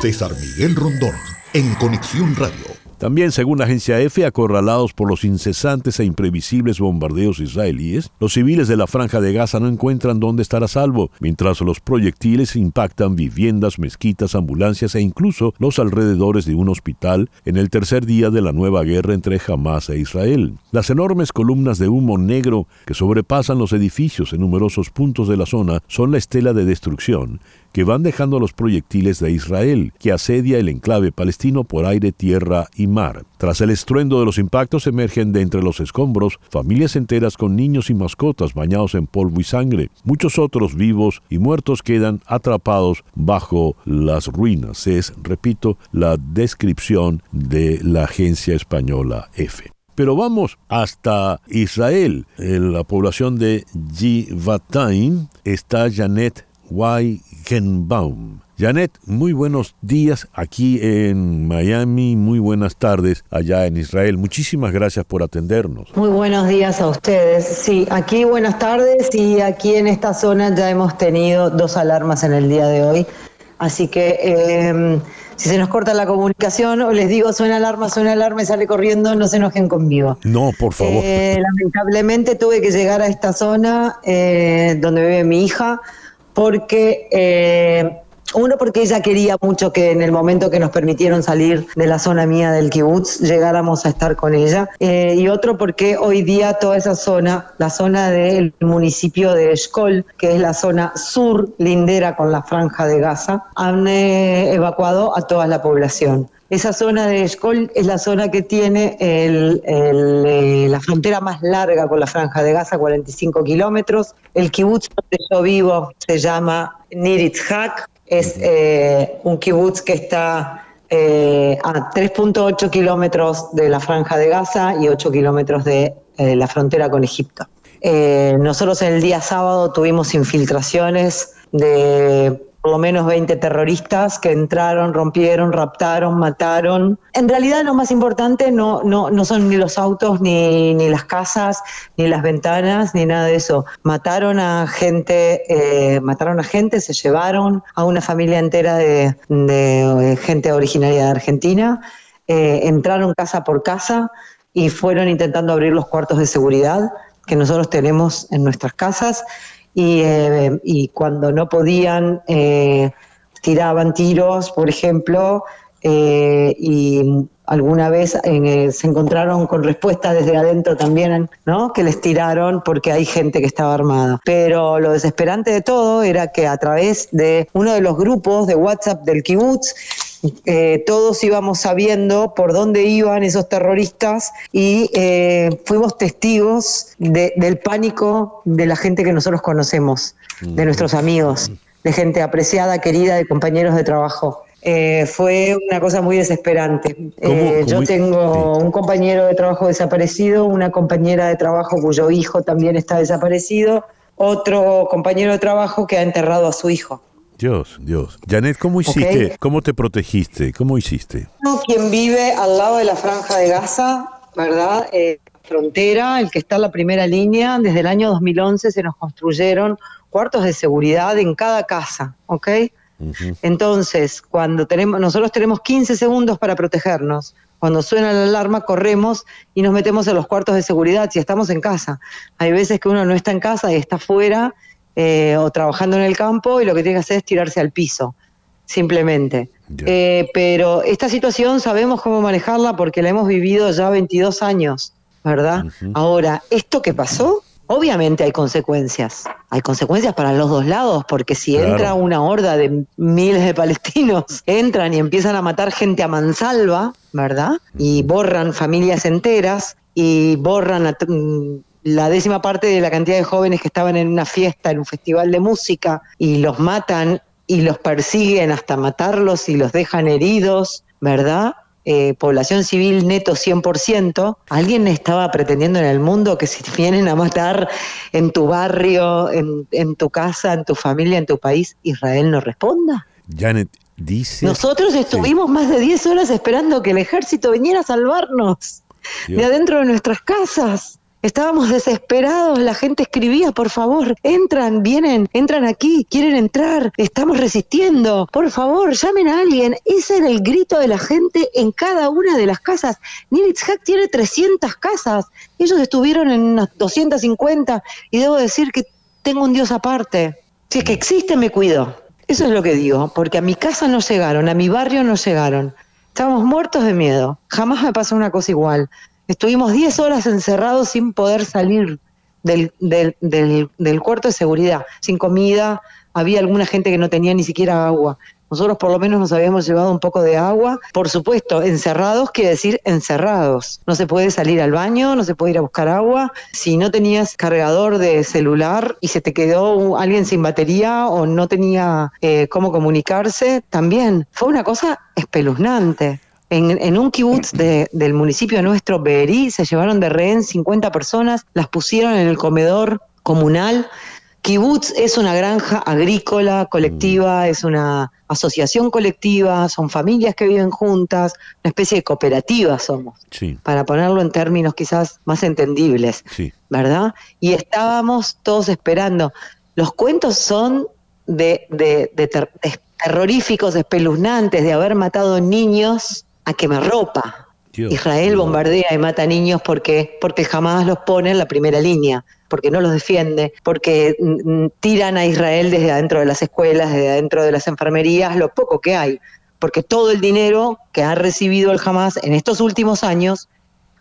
César Miguel Rondón, en Conexión Radio. También, según la agencia EFE, acorralados por los incesantes e imprevisibles bombardeos israelíes, los civiles de la franja de Gaza no encuentran dónde estar a salvo, mientras los proyectiles impactan viviendas, mezquitas, ambulancias e incluso los alrededores de un hospital en el tercer día de la nueva guerra entre Hamas e Israel. Las enormes columnas de humo negro que sobrepasan los edificios en numerosos puntos de la zona son la estela de destrucción que van dejando los proyectiles de Israel, que asedia el enclave palestino por aire, tierra y mar. Tras el estruendo de los impactos emergen de entre los escombros familias enteras con niños y mascotas bañados en polvo y sangre. Muchos otros vivos y muertos quedan atrapados bajo las ruinas. Es, repito, la descripción de la agencia española EFE. Pero vamos hasta Israel. En la población de Givatayim está Janet Weigenbaum. Janet, muy buenos días aquí en Miami, muy buenas tardes allá en Israel. Muchísimas gracias por atendernos. Muy buenos días a ustedes. Sí, aquí buenas tardes y aquí en esta zona ya hemos tenido dos alarmas en el día de hoy. Así que em, si se nos corta la comunicación o les digo suena alarma, suena alarma y sale corriendo, no se enojen conmigo. No, por favor. Eh, lamentablemente tuve que llegar a esta zona eh, donde vive mi hija porque eh, uno porque ella quería mucho que en el momento que nos permitieron salir de la zona mía del kibutz llegáramos a estar con ella eh, y otro porque hoy día toda esa zona, la zona del municipio de Eshkol, que es la zona sur lindera con la franja de Gaza, han eh, evacuado a toda la población. Esa zona de Eshkol es la zona que tiene eh, la frontera más larga con la franja de Gaza, 45 kilómetros. El kibutz donde yo vivo se llama Niritzhak, es eh, un kibutz que está eh, a 3.8 kilómetros de la franja de Gaza y 8 kilómetros de la frontera con Egipto. nosotros el día sábado tuvimos infiltraciones de por lo menos 20 terroristas que entraron, rompieron, raptaron, mataron. En realidad lo más importante no, no, no son ni los autos, ni, ni, las casas, ni las ventanas, ni nada de eso. Mataron a gente, eh, mataron a gente, se llevaron a una familia entera de, de gente originaria de Argentina, eh, entraron casa por casa y fueron intentando abrir los cuartos de seguridad que nosotros tenemos en nuestras casas eh, y, cuando no podían, eh, tiraban tiros, por ejemplo, eh, y alguna vez se encontraron con respuestas desde adentro también, ¿no? Que les tiraron porque hay gente que estaba armada. Pero lo desesperante de todo era que a través de uno de los grupos de WhatsApp del kibutz eh, todos íbamos sabiendo por dónde iban esos terroristas y eh, fuimos testigos del pánico de la gente que nosotros conocemos, de nuestros amigos, de gente apreciada, querida, de compañeros de trabajo. Eh, fue una cosa muy desesperante. yo tengo un compañero de trabajo desaparecido, una compañera de trabajo cuyo hijo también está desaparecido, otro compañero de trabajo que ha enterrado a su hijo. Dios, Dios. Janet, ¿cómo hiciste? ¿Cómo te protegiste? ¿Cómo hiciste? Quien vive al lado de la franja de Gaza, ¿verdad? Eh, frontera, el que está en la primera línea, desde el año 2011 se nos construyeron cuartos de seguridad en cada casa, ¿ok? Entonces, cuando tenemos, nosotros tenemos 15 segundos para protegernos. Cuando suena la alarma, corremos y nos metemos en los cuartos de seguridad si estamos en casa. Hay veces que uno no está en casa y está fuera eh, o trabajando en el campo y lo que tiene que hacer es tirarse al piso, simplemente. Eh, pero esta situación sabemos cómo manejarla porque la hemos vivido ya 22 años, ¿verdad? Ahora, esto que pasó, obviamente hay consecuencias. Hay consecuencias para los dos lados, porque si entra una horda de miles de palestinos, entran y empiezan a matar gente a mansalva, ¿verdad? Y borran familias enteras y borran a, la décima parte de la cantidad de jóvenes que estaban en una fiesta, en un festival de música, y los matan y los persiguen hasta matarlos y los dejan heridos, ¿verdad? Eh, población civil neto 100%, ¿alguien estaba pretendiendo en el mundo que si vienen a matar en tu barrio, en, en tu casa, en tu familia, en tu país, Israel no responda? Janet, dice... Nosotros estuvimos más de 10 horas esperando que el ejército viniera a salvarnos de adentro de nuestras casas. Estábamos desesperados, la gente escribía, por favor, entran, vienen, entran aquí, quieren entrar, estamos resistiendo, por favor, llamen a alguien. Ese era el grito de la gente en cada una de las casas. Nilitzhak tiene 300 casas, ellos estuvieron en unas 250 y debo decir que tengo un Dios aparte. Si es que existe, me cuido. Eso es lo que digo, porque a mi casa no llegaron, a mi barrio no llegaron. Estábamos muertos de miedo. Jamás me pasó una cosa igual. Estuvimos 10 horas encerrados sin poder salir del, del, del, cuarto de seguridad, sin comida. Había alguna gente que no tenía ni siquiera agua. Nosotros por lo menos nos habíamos llevado un poco de agua. Por supuesto, encerrados quiere decir encerrados. No se puede salir al baño, no se puede ir a buscar agua. Si no tenías cargador de celular y se te quedó alguien sin batería o no tenía eh, cómo comunicarse, también fue una cosa espeluznante. En, un kibutz del municipio nuestro, Berí, se llevaron de rehén 50 personas, las pusieron en el comedor comunal. Kibutz es una granja agrícola colectiva, mm. es una asociación colectiva, son familias que viven juntas, una especie de cooperativa somos, para ponerlo en términos quizás más entendibles, ¿verdad? Y estábamos todos esperando. Los cuentos son de, de, de terroríficos, espeluznantes, de haber matado niños a quemarropa. Israel bombardea y mata niños porque, porque jamás los pone en la primera línea, porque no los defiende, porque mm, mm, tiran a Israel desde adentro de las escuelas, desde adentro de las enfermerías, lo poco que hay, porque todo el dinero que ha recibido el Hamas en estos últimos años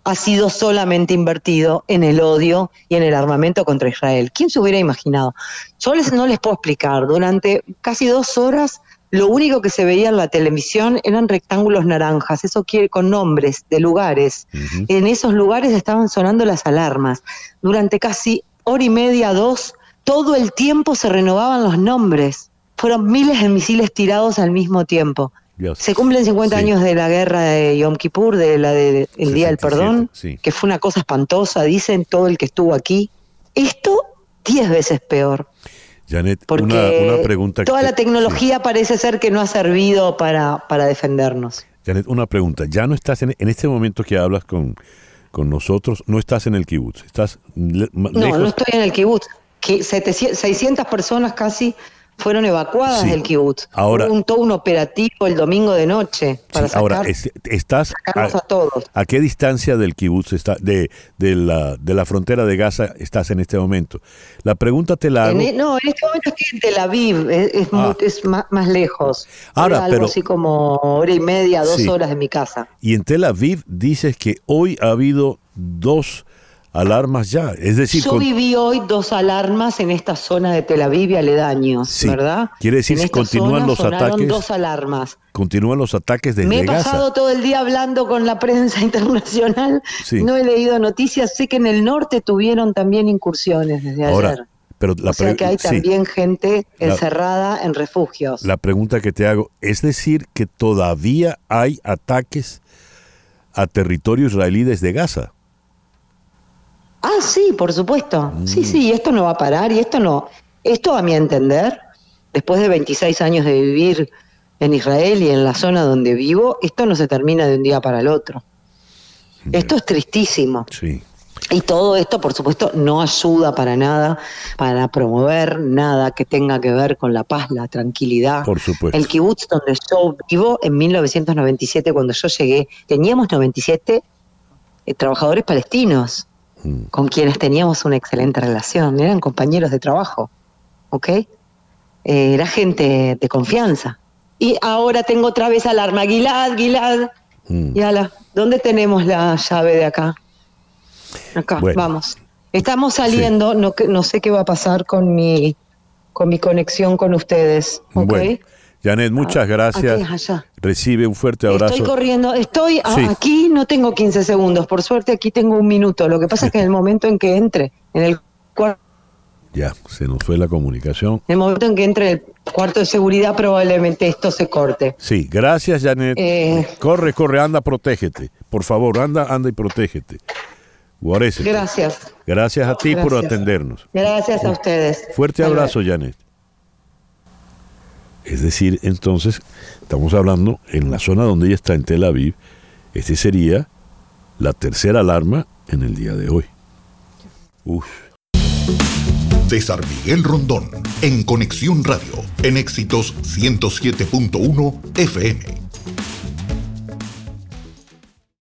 ha sido solamente invertido en el odio y en el armamento contra Israel. ¿Quién se hubiera imaginado? Yo les, no les puedo explicar, durante casi dos horas lo único que se veía en la televisión eran rectángulos naranjas, eso quiere con nombres de lugares. En esos lugares estaban sonando las alarmas. Durante casi hora y media, dos, todo el tiempo se renovaban los nombres. Fueron miles de misiles tirados al mismo tiempo. Se cumplen 50 años de la guerra de Yom Kippur, de la del Día del Perdón, que fue una cosa espantosa, dicen todo el que estuvo aquí. Esto, diez veces peor. Janet, una, pregunta. Toda la tecnología parece ser que no ha servido para, para defendernos. Janet, una pregunta. Ya no estás en, en este momento que hablas con, con nosotros, no estás en el kibutz. Estás no, no estoy en el kibutz. 600 personas casi fueron evacuadas del kibutz. Ahora, Hubo un, todo un operativo el domingo de noche para ahora, estás a, a, todos. ¿A qué distancia del kibutz está, de, de, la, de la frontera de Gaza estás en este momento? La pregunta te la hago. E, no, en este momento estoy en Tel Aviv, es, ah. más, lejos. Ahora, algo así como hora y media, dos horas de mi casa. Y en Tel Aviv dices que hoy ha habido dos alarmas ya. Es decir, yo viví hoy dos alarmas en esta zona de Tel Aviv y aledaños, ¿verdad? Quiere decir que continúan los ataques. dos alarmas. Continúan los ataques desde Me he Gaza. pasado todo el día hablando con la prensa internacional. No he leído noticias. Sé que en el norte tuvieron también incursiones desde ayer. Pero la o sea que hay también gente encerrada en refugios. La pregunta que te hago, ¿es decir que todavía hay ataques a territorio israelí desde Gaza? Ah, sí, por supuesto. Sí, sí, esto no va a parar y esto no. Esto, a mi entender, después de 26 años de vivir en Israel y en la zona donde vivo, esto no se termina de un día para el otro. Esto es tristísimo. Sí. Y todo esto, por supuesto, no ayuda para nada, para promover nada que tenga que ver con la paz, la tranquilidad. Por supuesto. El kibutz donde yo vivo, en 1997, cuando yo llegué, teníamos 97 eh, trabajadores palestinos. Mm. con quienes teníamos una excelente relación, eran compañeros de trabajo, ¿ok? Eh, era gente de confianza. Y ahora tengo otra vez alarma, Gilad, Gilad. Mm. Y ala, ¿dónde tenemos la llave de acá? Acá, vamos. Estamos saliendo, no, no sé qué va a pasar con mi, con mi conexión con ustedes, ¿ok? Janet, muchas ah, gracias. Recibe un fuerte abrazo. Estoy corriendo, estoy aquí, no tengo 15 segundos, por suerte aquí tengo un minuto. Lo que pasa es que en el momento en que entre en el cuarto... Ya, se nos fue la comunicación. En el momento en que entre el cuarto de seguridad probablemente esto se corte. Sí, gracias Janet. Eh, corre, corre, anda, protégete. Por favor, anda, anda y protégete. Gracias. Gracias a ti por atendernos. Gracias a ustedes. Fuerte abrazo, Janet. Es decir, entonces, estamos hablando en la zona donde ella está, en Tel Aviv, este sería la tercera alarma en el día de hoy. César Miguel Rondón, en Conexión Radio, en Éxitos 107.1 FM.